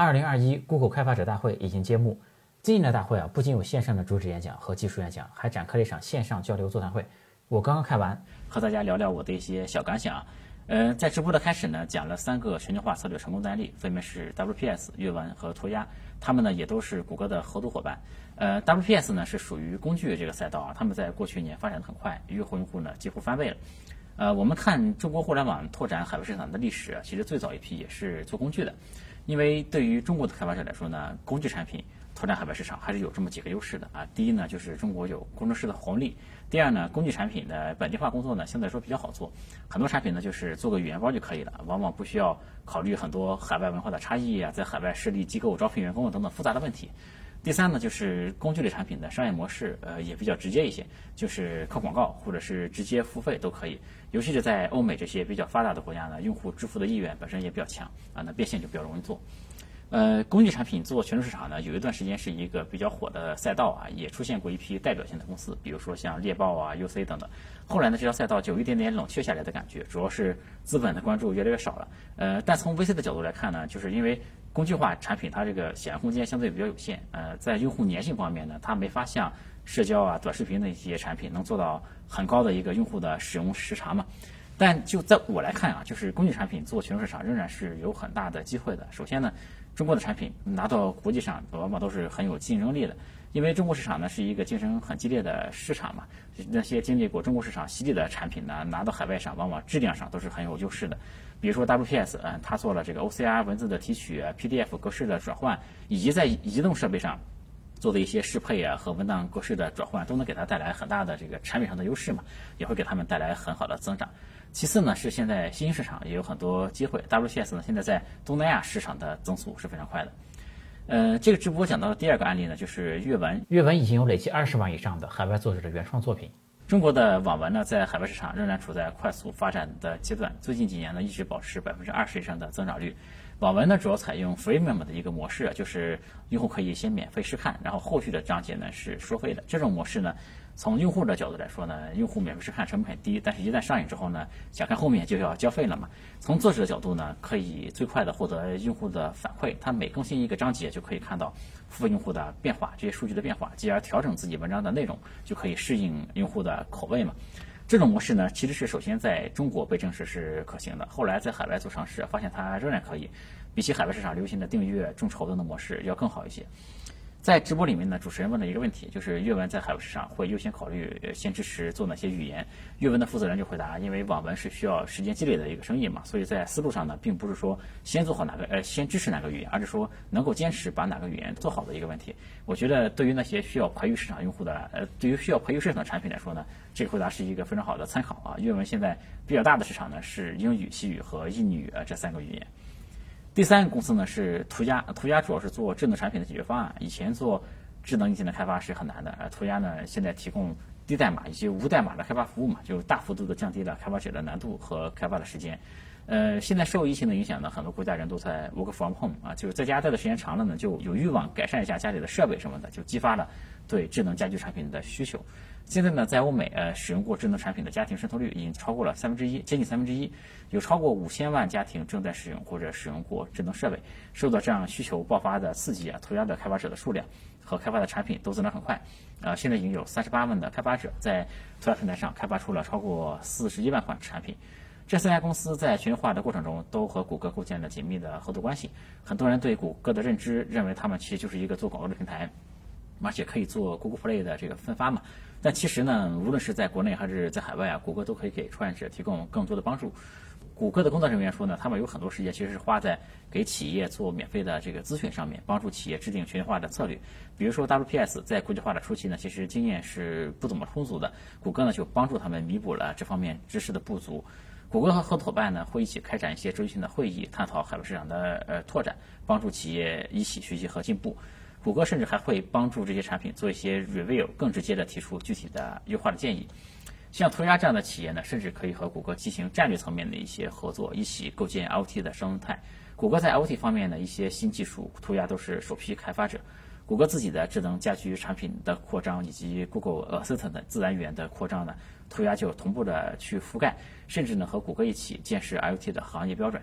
二零二一 Google 开发者大会已经揭幕。今年的大会啊，不仅有线上的主旨演讲和技术演讲，还展开了一场线上交流座谈会。我刚刚看完，和大家聊聊我的一些小感想。呃，在直播的开始呢，讲了三个全球化策略成功的案例，分别是 WPS、阅文和涂鸦，他们呢也都是谷歌的合作伙伴。呃，WPS 呢是属于工具这个赛道啊，他们在过去一年发展的很快，月活用户呢几乎翻倍了。呃，我们看中国互联网拓展海外市场的历史，其实最早一批也是做工具的。因为对于中国的开发者来说呢，工具产品拓展海外市场还是有这么几个优势的啊。第一呢，就是中国有工程师的红利；第二呢，工具产品的本地化工作呢相对来说比较好做，很多产品呢就是做个语言包就可以了，往往不需要考虑很多海外文化的差异啊，在海外设立机构、招聘员工等等复杂的问题。第三呢，就是工具类产品的商业模式，呃，也比较直接一些，就是靠广告或者是直接付费都可以。尤其是在欧美这些比较发达的国家呢，用户支付的意愿本身也比较强啊，那变现就比较容易做。呃，工具产品做全球市场呢，有一段时间是一个比较火的赛道啊，也出现过一批代表性的公司，比如说像猎豹啊、UC 等等。后来呢，这条赛道就有一点点冷却下来的感觉，主要是资本的关注越来越少了。呃，但从 VC 的角度来看呢，就是因为工具化产品它这个显示空间相对比较有限，呃，在用户粘性方面呢，它没法像社交啊、短视频的一些产品能做到很高的一个用户的使用时长嘛。但就在我来看啊，就是工具产品做全球市场仍然是有很大的机会的。首先呢。中国的产品拿到国际上往往都是很有竞争力的，因为中国市场呢是一个竞争很激烈的市场嘛。那些经历过中国市场洗礼的产品呢，拿到海外上往往质量上都是很有优势的。比如说 WPS，嗯，它做了这个 OCR 文字的提取、PDF 格式的转换，以及在移动设备上做的一些适配啊和文档格式的转换，都能给它带来很大的这个产品上的优势嘛，也会给他们带来很好的增长。其次呢，是现在新兴市场也有很多机会。WPS 呢，现在在东南亚市场的增速是非常快的。呃，这个直播讲到的第二个案例呢，就是阅文。阅文已经有累计二十万以上的海外作者的原创作品。中国的网文呢，在海外市场仍然处在快速发展的阶段，最近几年呢，一直保持百分之二十以上的增长率。网文呢，主要采用 freemium 的一个模式，就是用户可以先免费试看，然后后续的章节呢是收费的。这种模式呢。从用户的角度来说呢，用户免费试看成本很低，但是一旦上瘾之后呢，想看后面就要交费了嘛。从作者的角度呢，可以最快的获得用户的反馈，他每更新一个章节就可以看到付费用户的变化，这些数据的变化，继而调整自己文章的内容，就可以适应用户的口味嘛。这种模式呢，其实是首先在中国被证实是可行的，后来在海外做尝试，发现它仍然可以，比起海外市场流行的订阅众筹等的模式要更好一些。在直播里面呢，主持人问了一个问题，就是阅文在海外市场会优先考虑先支持做哪些语言？阅文的负责人就回答，因为网文是需要时间积累的一个生意嘛，所以在思路上呢，并不是说先做好哪个呃先支持哪个语言，而是说能够坚持把哪个语言做好的一个问题。我觉得对于那些需要培育市场用户的呃，对于需要培育市场的产品来说呢，这个回答是一个非常好的参考啊。阅文现在比较大的市场呢是英语、西语和印尼语这三个语言。第三个公司呢是涂鸦，涂鸦主要是做智能产品的解决方案。以前做智能硬件的开发是很难的，呃，涂鸦呢现在提供低代码以及无代码的开发服务嘛，就大幅度的降低了开发者的难度和开发的时间。呃，现在受疫情的影响呢，很多国家人都在 work from home 啊，就是在家待的时间长了呢，就有欲望改善一下家里的设备什么的，就激发了对智能家居产品的需求。现在呢，在欧美，呃，使用过智能产品的家庭渗透率已经超过了三分之一，接近三分之一，有超过五千万家庭正在使用或者使用过智能设备。受到这样需求爆发的刺激啊，涂鸦的开发者的数量和开发的产品都增长很快。啊，现在已经有三十八万的开发者在涂鸦平台上开发出了超过四十一万款产品。这三家公司在全球化的过程中都和谷歌构建了紧密的合作关系。很多人对谷歌的认知认为他们其实就是一个做广告的平台，而且可以做 Google Play 的这个分发嘛。但其实呢，无论是在国内还是在海外啊，谷歌都可以给创业者提供更多的帮助。谷歌的工作人员说呢，他们有很多时间其实是花在给企业做免费的这个咨询上面，帮助企业制定全球化的策略。比如说 WPS 在国际化的初期呢，其实经验是不怎么充足的，谷歌呢就帮助他们弥补了这方面知识的不足。谷歌和合作伙伴呢会一起开展一些周期性的会议，探讨海外市场的呃拓展，帮助企业一起学习和进步。谷歌甚至还会帮助这些产品做一些 review，更直接的提出具体的优化的建议。像涂鸦这样的企业呢，甚至可以和谷歌进行战略层面的一些合作，一起构建 IoT 的生态。谷歌在 IoT 方面的一些新技术，涂鸦都是首批开发者。谷歌自己的智能家居产品的扩张，以及 Google Assistant 的自然语言的扩张呢，涂鸦就同步的去覆盖，甚至呢和谷歌一起建设 IoT 的行业标准。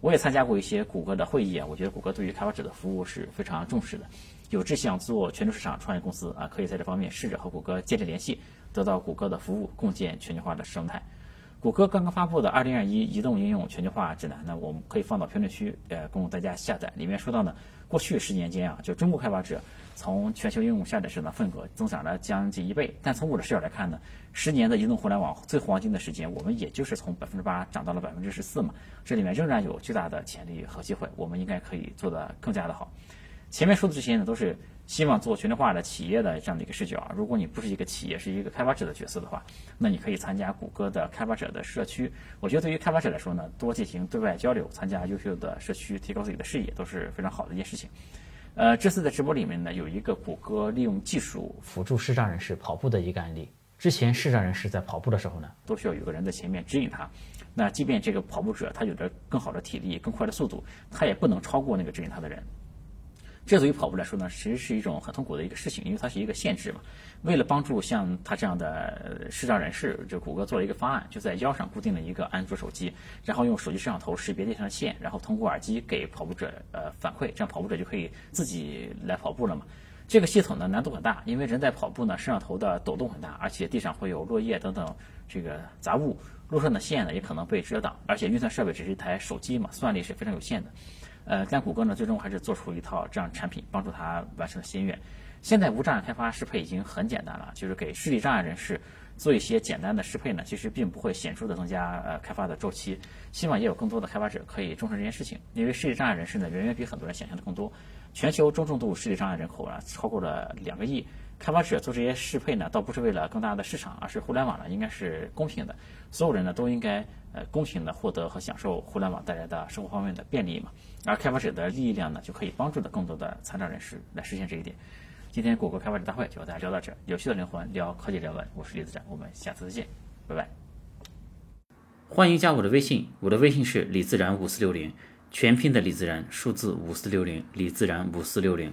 我也参加过一些谷歌的会议啊，我觉得谷歌对于开发者的服务是非常重视的。有志向做全球市场创业公司啊，可以在这方面试着和谷歌建立联系，得到谷歌的服务，共建全球化的生态。谷歌刚刚发布的《二零二一移动应用全球化指南》呢，我们可以放到评论区，呃，供大家下载。里面说到呢，过去十年间啊，就中国开发者从全球应用下载市场份额增长了将近一倍。但从我的视角来看呢，十年的移动互联网最黄金的时间，我们也就是从百分之八涨到了百分之十四嘛。这里面仍然有巨大的潜力和机会，我们应该可以做得更加的好。前面说的这些呢，都是希望做全球化的企业的这样的一个视角。如果你不是一个企业，是一个开发者的角色的话，那你可以参加谷歌的开发者的社区。我觉得对于开发者来说呢，多进行对外交流，参加优秀的社区，提高自己的视野，都是非常好的一件事情。呃，这次在直播里面呢，有一个谷歌利用技术辅助视障人士跑步的一个案例。之前视障人士在跑步的时候呢，都需要有个人在前面指引他。那即便这个跑步者他有着更好的体力、更快的速度，他也不能超过那个指引他的人。这对于跑步来说呢，其实是一种很痛苦的一个事情，因为它是一个限制嘛。为了帮助像他这样的视障人士，就谷歌做了一个方案，就在腰上固定了一个安卓手机，然后用手机摄像头识别地上的线，然后通过耳机给跑步者呃反馈，这样跑步者就可以自己来跑步了嘛。这个系统呢难度很大，因为人在跑步呢，摄像头的抖动很大，而且地上会有落叶等等这个杂物，路上的线呢也可能被遮挡，而且运算设备只是一台手机嘛，算力是非常有限的。呃，但谷歌呢，最终还是做出一套这样产品，帮助他完成了心愿。现在无障碍开发适配已经很简单了，就是给视力障碍人士做一些简单的适配呢，其实并不会显著的增加呃开发的周期。希望也有更多的开发者可以重视这件事情，因为视力障碍人士呢，远远比很多人想象的更多。全球中重度视力障碍人口啊，超过了两个亿。开发者做这些适配呢，倒不是为了更大的市场，而是互联网呢应该是公平的，所有人呢都应该呃公平的获得和享受互联网带来的生活方面的便利嘛。而开发者的力量呢，就可以帮助的更多的残障人士来实现这一点。今天谷歌开发者大会就和大家聊到这，有趣的灵魂聊科技人文，我是李子展，我们下次再见，拜拜。欢迎加我的微信，我的微信是李自然五四六零，全拼的李自然，数字五四六零，李自然五四六零。